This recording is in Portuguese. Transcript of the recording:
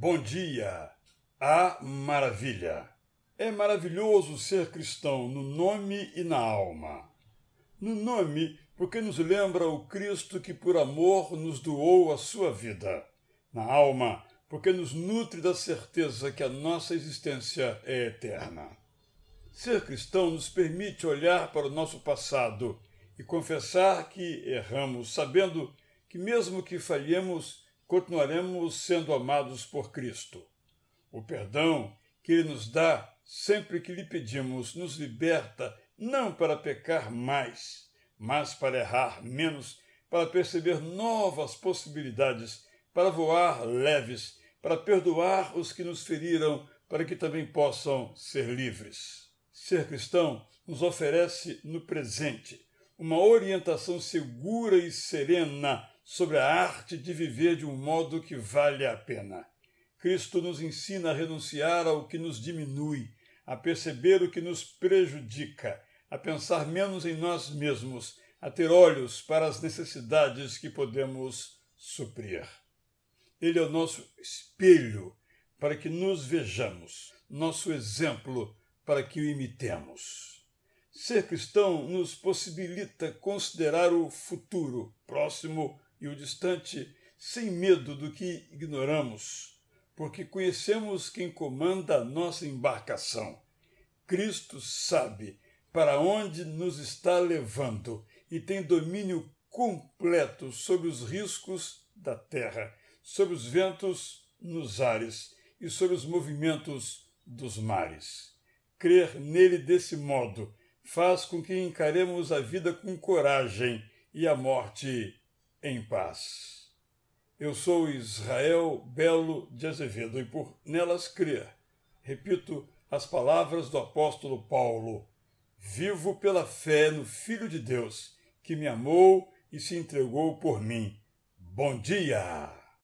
Bom dia! A maravilha! É maravilhoso ser cristão no nome e na alma. No nome, porque nos lembra o Cristo que por amor nos doou a sua vida. Na alma, porque nos nutre da certeza que a nossa existência é eterna. Ser cristão nos permite olhar para o nosso passado e confessar que erramos, sabendo que, mesmo que falhemos, continuaremos sendo amados por Cristo. O perdão que Ele nos dá sempre que lhe pedimos nos liberta não para pecar mais, mas para errar menos, para perceber novas possibilidades, para voar leves, para perdoar os que nos feriram, para que também possam ser livres. Ser cristão nos oferece no presente uma orientação segura e serena sobre a arte de viver de um modo que vale a pena. Cristo nos ensina a renunciar ao que nos diminui, a perceber o que nos prejudica, a pensar menos em nós mesmos, a ter olhos para as necessidades que podemos suprir. Ele é o nosso espelho para que nos vejamos, nosso exemplo para que o imitemos. Ser cristão nos possibilita considerar o futuro, próximo e o distante sem medo do que ignoramos, porque conhecemos quem comanda a nossa embarcação. Cristo sabe para onde nos está levando e tem domínio completo sobre os riscos da terra, sobre os ventos nos ares e sobre os movimentos dos mares. Crer nele desse modo faz com que encaremos a vida com coragem e a morte em paz. Eu sou Israel Belo de Azevedo e por nelas crer, repito as palavras do apóstolo Paulo: Vivo pela fé no Filho de Deus, que me amou e se entregou por mim. Bom dia!